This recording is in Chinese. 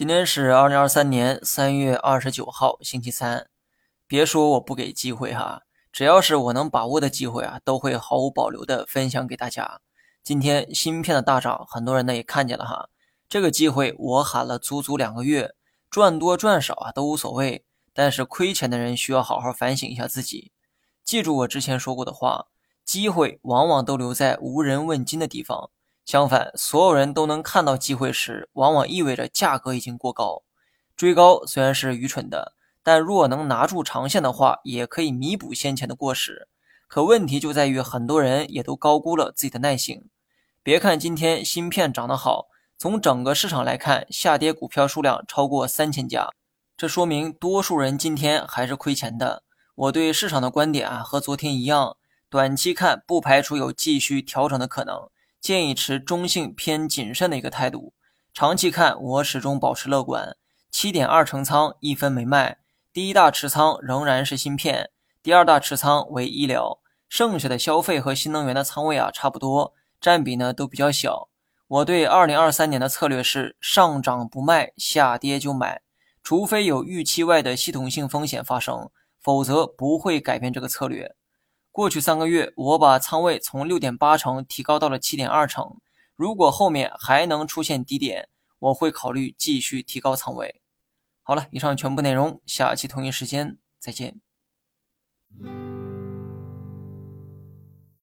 今天是二零二三年三月二十九号，星期三。别说我不给机会哈，只要是我能把握的机会啊，都会毫无保留的分享给大家。今天芯片的大涨，很多人呢也看见了哈。这个机会我喊了足足两个月，赚多赚少啊都无所谓，但是亏钱的人需要好好反省一下自己。记住我之前说过的话，机会往往都留在无人问津的地方。相反，所有人都能看到机会时，往往意味着价格已经过高。追高虽然是愚蠢的，但若能拿住长线的话，也可以弥补先前的过失。可问题就在于，很多人也都高估了自己的耐性。别看今天芯片涨得好，从整个市场来看，下跌股票数量超过三千家，这说明多数人今天还是亏钱的。我对市场的观点啊，和昨天一样，短期看不排除有继续调整的可能。建议持中性偏谨慎的一个态度，长期看我始终保持乐观。七点二成仓，一分没卖。第一大持仓仍然是芯片，第二大持仓为医疗，剩下的消费和新能源的仓位啊差不多，占比呢都比较小。我对二零二三年的策略是上涨不卖，下跌就买，除非有预期外的系统性风险发生，否则不会改变这个策略。过去三个月，我把仓位从六点八成提高到了七点二成。如果后面还能出现低点，我会考虑继续提高仓位。好了，以上全部内容，下期同一时间再见。